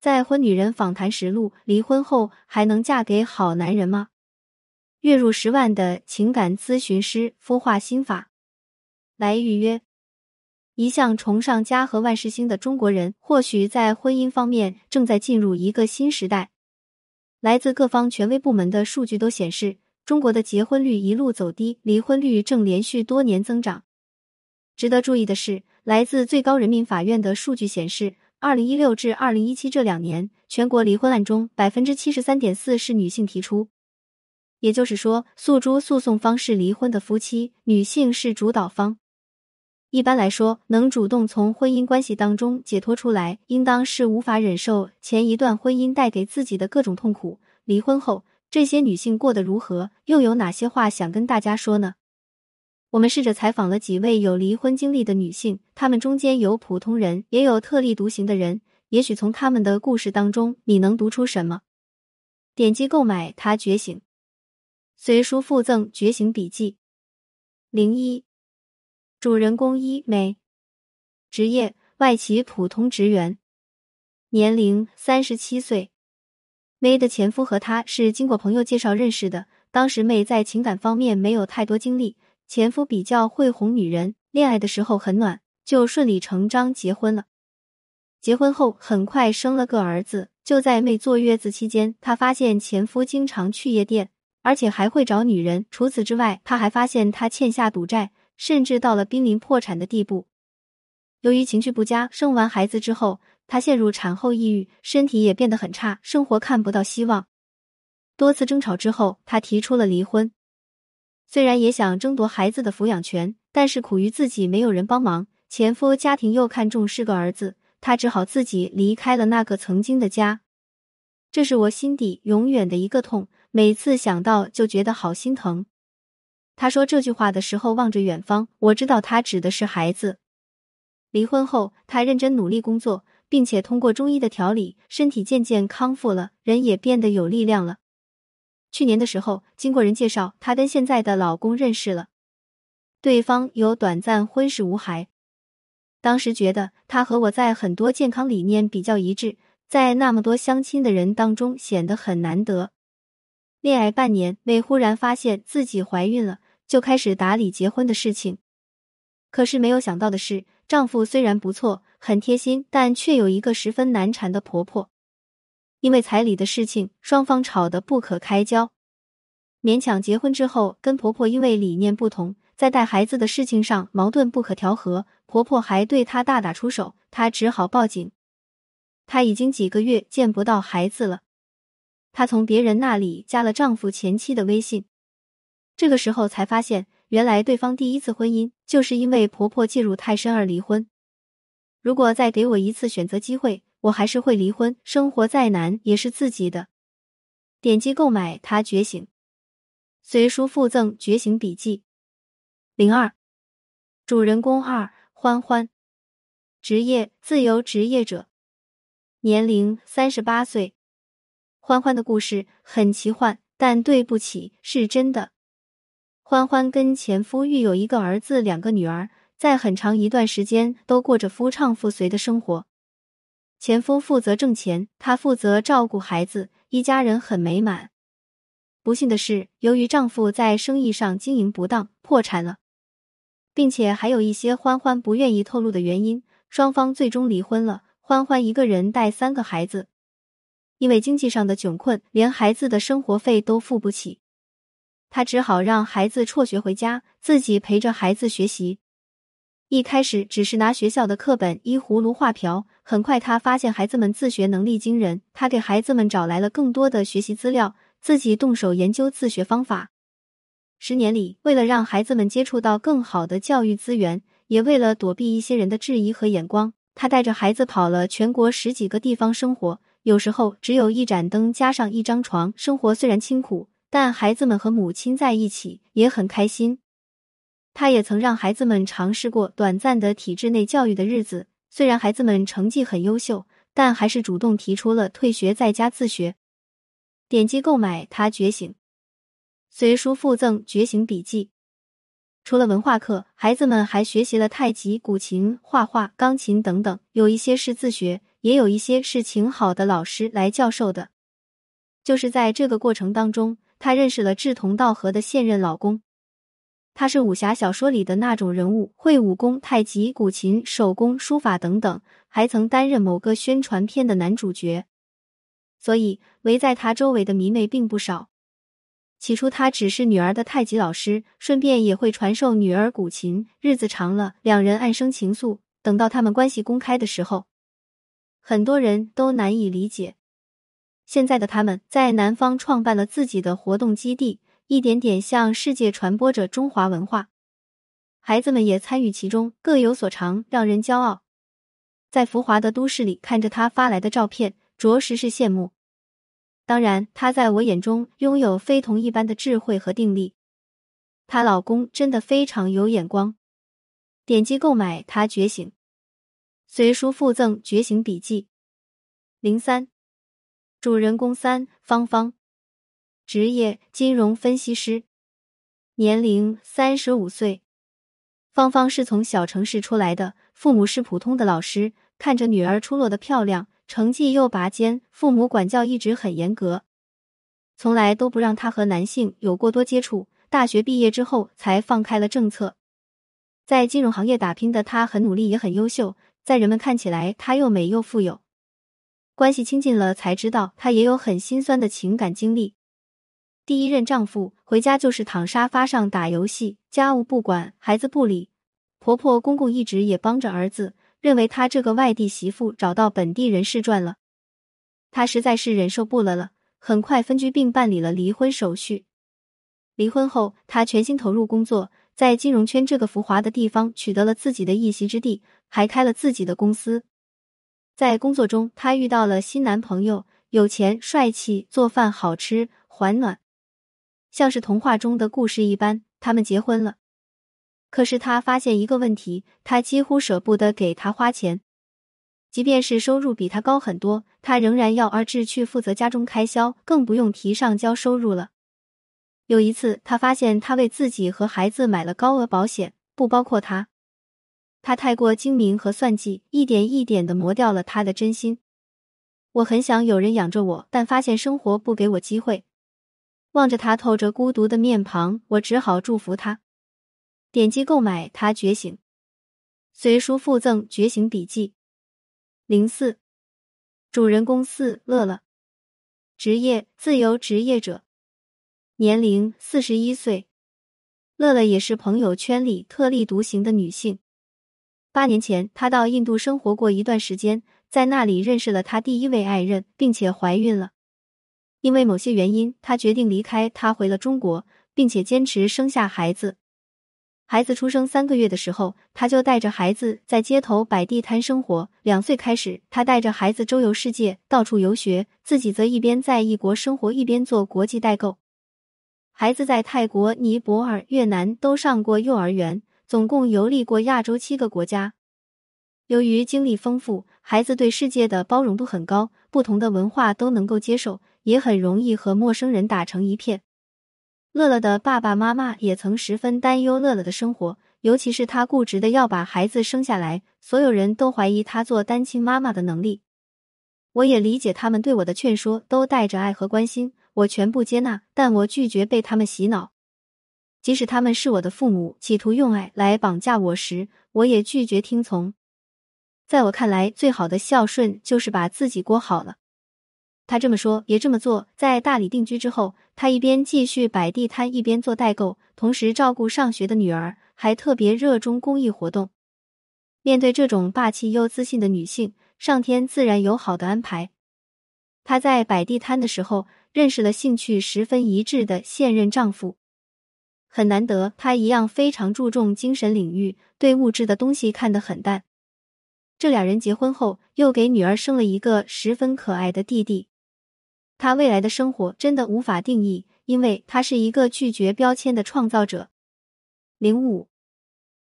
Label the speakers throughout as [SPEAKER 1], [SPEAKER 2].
[SPEAKER 1] 再婚女人访谈实录：离婚后还能嫁给好男人吗？月入十万的情感咨询师孵化心法，来预约。一向崇尚家和万事兴的中国人，或许在婚姻方面正在进入一个新时代。来自各方权威部门的数据都显示，中国的结婚率一路走低，离婚率正连续多年增长。值得注意的是，来自最高人民法院的数据显示。二零一六至二零一七这两年，全国离婚案中百分之七十三点四是女性提出，也就是说，诉诸诉讼方式离婚的夫妻，女性是主导方。一般来说，能主动从婚姻关系当中解脱出来，应当是无法忍受前一段婚姻带给自己的各种痛苦。离婚后，这些女性过得如何？又有哪些话想跟大家说呢？我们试着采访了几位有离婚经历的女性，她们中间有普通人，也有特立独行的人。也许从他们的故事当中，你能读出什么？点击购买《他觉醒》，随书附赠《觉醒笔记》。零一，主人公一美，职业外企普通职员，年龄三十七岁。妹的前夫和她是经过朋友介绍认识的，当时妹在情感方面没有太多经历。前夫比较会哄女人，恋爱的时候很暖，就顺理成章结婚了。结婚后很快生了个儿子。就在妹坐月子期间，她发现前夫经常去夜店，而且还会找女人。除此之外，她还发现他欠下赌债，甚至到了濒临破产的地步。由于情绪不佳，生完孩子之后，她陷入产后抑郁，身体也变得很差，生活看不到希望。多次争吵之后，她提出了离婚。虽然也想争夺孩子的抚养权，但是苦于自己没有人帮忙，前夫家庭又看重是个儿子，他只好自己离开了那个曾经的家。这是我心底永远的一个痛，每次想到就觉得好心疼。他说这句话的时候望着远方，我知道他指的是孩子。离婚后，他认真努力工作，并且通过中医的调理，身体渐渐康复了，人也变得有力量了。去年的时候，经过人介绍，她跟现在的老公认识了，对方有短暂婚史无孩。当时觉得他和我在很多健康理念比较一致，在那么多相亲的人当中显得很难得。恋爱半年，妹忽然发现自己怀孕了，就开始打理结婚的事情。可是没有想到的是，丈夫虽然不错，很贴心，但却有一个十分难缠的婆婆。因为彩礼的事情，双方吵得不可开交。勉强结婚之后，跟婆婆因为理念不同，在带孩子的事情上矛盾不可调和，婆婆还对她大打出手，她只好报警。她已经几个月见不到孩子了。她从别人那里加了丈夫前妻的微信，这个时候才发现，原来对方第一次婚姻就是因为婆婆介入太深而离婚。如果再给我一次选择机会。我还是会离婚，生活再难也是自己的。点击购买《他觉醒》，随书附赠《觉醒笔记》。零二，主人公二欢欢，职业自由职业者，年龄三十八岁。欢欢的故事很奇幻，但对不起，是真的。欢欢跟前夫育有一个儿子，两个女儿，在很长一段时间都过着夫唱妇随的生活。前夫负责挣钱，她负责照顾孩子，一家人很美满。不幸的是，由于丈夫在生意上经营不当，破产了，并且还有一些欢欢不愿意透露的原因，双方最终离婚了。欢欢一个人带三个孩子，因为经济上的窘困，连孩子的生活费都付不起，她只好让孩子辍学回家，自己陪着孩子学习。一开始只是拿学校的课本依葫芦画瓢，很快他发现孩子们自学能力惊人，他给孩子们找来了更多的学习资料，自己动手研究自学方法。十年里，为了让孩子们接触到更好的教育资源，也为了躲避一些人的质疑和眼光，他带着孩子跑了全国十几个地方生活。有时候只有一盏灯加上一张床，生活虽然清苦，但孩子们和母亲在一起也很开心。他也曾让孩子们尝试过短暂的体制内教育的日子，虽然孩子们成绩很优秀，但还是主动提出了退学在家自学。点击购买《他觉醒》，随书附赠《觉醒笔记》。除了文化课，孩子们还学习了太极、古琴、画画、钢琴等等，有一些是自学，也有一些是请好的老师来教授的。就是在这个过程当中，他认识了志同道合的现任老公。他是武侠小说里的那种人物，会武功、太极、古琴、手工、书法等等，还曾担任某个宣传片的男主角。所以围在他周围的迷妹并不少。起初他只是女儿的太极老师，顺便也会传授女儿古琴。日子长了，两人暗生情愫。等到他们关系公开的时候，很多人都难以理解。现在的他们在南方创办了自己的活动基地。一点点向世界传播着中华文化，孩子们也参与其中，各有所长，让人骄傲。在浮华的都市里，看着他发来的照片，着实是羡慕。当然，他在我眼中拥有非同一般的智慧和定力。她老公真的非常有眼光。点击购买《他觉醒》，随书附赠《觉醒笔记》。零三，主人公三芳芳。职业金融分析师，年龄三十五岁。芳芳是从小城市出来的，父母是普通的老师。看着女儿出落的漂亮，成绩又拔尖，父母管教一直很严格，从来都不让她和男性有过多接触。大学毕业之后才放开了政策，在金融行业打拼的她很努力，也很优秀。在人们看起来，她又美又富有。关系亲近了才知道，她也有很心酸的情感经历。第一任丈夫回家就是躺沙发上打游戏，家务不管，孩子不理，婆婆公公一直也帮着儿子，认为她这个外地媳妇找到本地人是赚了，她实在是忍受不了了，很快分居并办理了离婚手续。离婚后，她全心投入工作，在金融圈这个浮华的地方取得了自己的一席之地，还开了自己的公司。在工作中，她遇到了新男朋友，有钱、帅气，做饭好吃，还暖。像是童话中的故事一般，他们结婚了。可是他发现一个问题，他几乎舍不得给他花钱，即便是收入比他高很多，他仍然要儿子去负责家中开销，更不用提上交收入了。有一次，他发现他为自己和孩子买了高额保险，不包括他。他太过精明和算计，一点一点的磨掉了他的真心。我很想有人养着我，但发现生活不给我机会。望着他透着孤独的面庞，我只好祝福他。点击购买《他觉醒》，随书附赠《觉醒笔记》。零四，主人公四乐乐，职业自由职业者，年龄四十一岁。乐乐也是朋友圈里特立独行的女性。八年前，她到印度生活过一段时间，在那里认识了她第一位爱人，并且怀孕了。因为某些原因，他决定离开，他回了中国，并且坚持生下孩子。孩子出生三个月的时候，他就带着孩子在街头摆地摊生活。两岁开始，他带着孩子周游世界，到处游学，自己则一边在异国生活，一边做国际代购。孩子在泰国、尼泊尔、越南都上过幼儿园，总共游历过亚洲七个国家。由于经历丰富，孩子对世界的包容度很高，不同的文化都能够接受。也很容易和陌生人打成一片。乐乐的爸爸妈妈也曾十分担忧乐乐的生活，尤其是他固执的要把孩子生下来，所有人都怀疑他做单亲妈妈的能力。我也理解他们对我的劝说，都带着爱和关心，我全部接纳，但我拒绝被他们洗脑。即使他们是我的父母，企图用爱来绑架我时，我也拒绝听从。在我看来，最好的孝顺就是把自己过好了。他这么说，也这么做。在大理定居之后，他一边继续摆地摊，一边做代购，同时照顾上学的女儿，还特别热衷公益活动。面对这种霸气又自信的女性，上天自然有好的安排。她在摆地摊的时候，认识了兴趣十分一致的现任丈夫，很难得。他一样非常注重精神领域，对物质的东西看得很淡。这俩人结婚后，又给女儿生了一个十分可爱的弟弟。他未来的生活真的无法定义，因为他是一个拒绝标签的创造者。零五，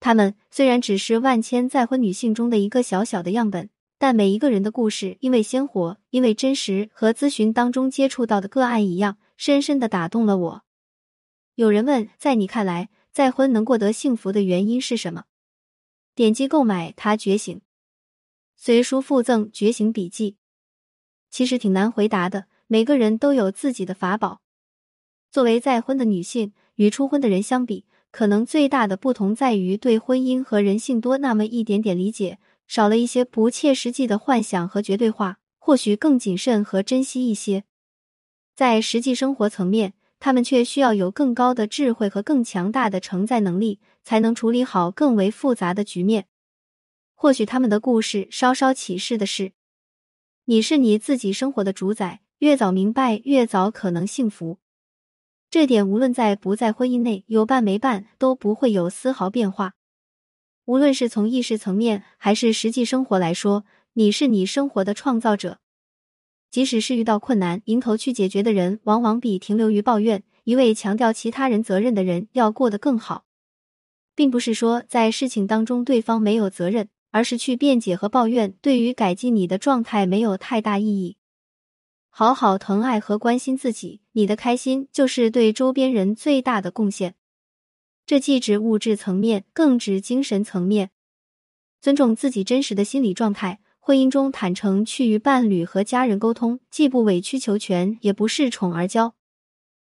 [SPEAKER 1] 他们虽然只是万千再婚女性中的一个小小的样本，但每一个人的故事，因为鲜活，因为真实，和咨询当中接触到的个案一样，深深的打动了我。有人问，在你看来，再婚能过得幸福的原因是什么？点击购买《他觉醒》，随书附赠觉醒笔记。其实挺难回答的，每个人都有自己的法宝。作为再婚的女性，与初婚的人相比，可能最大的不同在于对婚姻和人性多那么一点点理解，少了一些不切实际的幻想和绝对化，或许更谨慎和珍惜一些。在实际生活层面，他们却需要有更高的智慧和更强大的承载能力，才能处理好更为复杂的局面。或许他们的故事稍稍启示的是。你是你自己生活的主宰，越早明白，越早可能幸福。这点无论在不在婚姻内，有伴没伴，都不会有丝毫变化。无论是从意识层面，还是实际生活来说，你是你生活的创造者。即使是遇到困难，迎头去解决的人，往往比停留于抱怨、一味强调其他人责任的人要过得更好。并不是说在事情当中对方没有责任。而是去辩解和抱怨，对于改进你的状态没有太大意义。好好疼爱和关心自己，你的开心就是对周边人最大的贡献。这既指物质层面，更指精神层面。尊重自己真实的心理状态，婚姻中坦诚去与伴侣和家人沟通，既不委曲求全，也不恃宠而骄。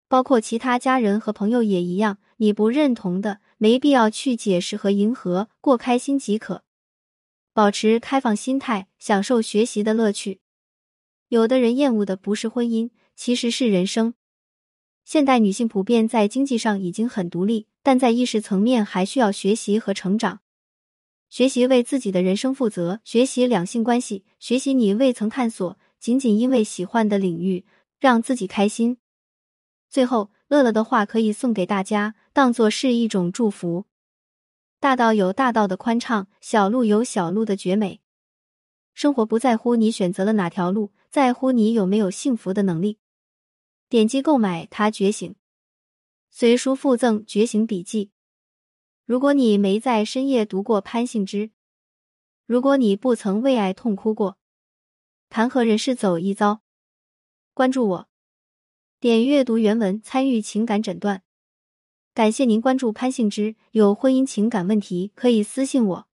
[SPEAKER 1] 包括其他家人和朋友也一样，你不认同的，没必要去解释和迎合，过开心即可。保持开放心态，享受学习的乐趣。有的人厌恶的不是婚姻，其实是人生。现代女性普遍在经济上已经很独立，但在意识层面还需要学习和成长。学习为自己的人生负责，学习两性关系，学习你未曾探索、仅仅因为喜欢的领域，让自己开心。最后，乐乐的话可以送给大家，当做是一种祝福。大道有大道的宽敞，小路有小路的绝美。生活不在乎你选择了哪条路，在乎你有没有幸福的能力。点击购买《他觉醒》，随书附赠《觉醒笔记》。如果你没在深夜读过潘幸之，如果你不曾为爱痛哭过，谈何人世走一遭？关注我，点阅读原文，参与情感诊断。感谢您关注潘幸之，有婚姻情感问题可以私信我。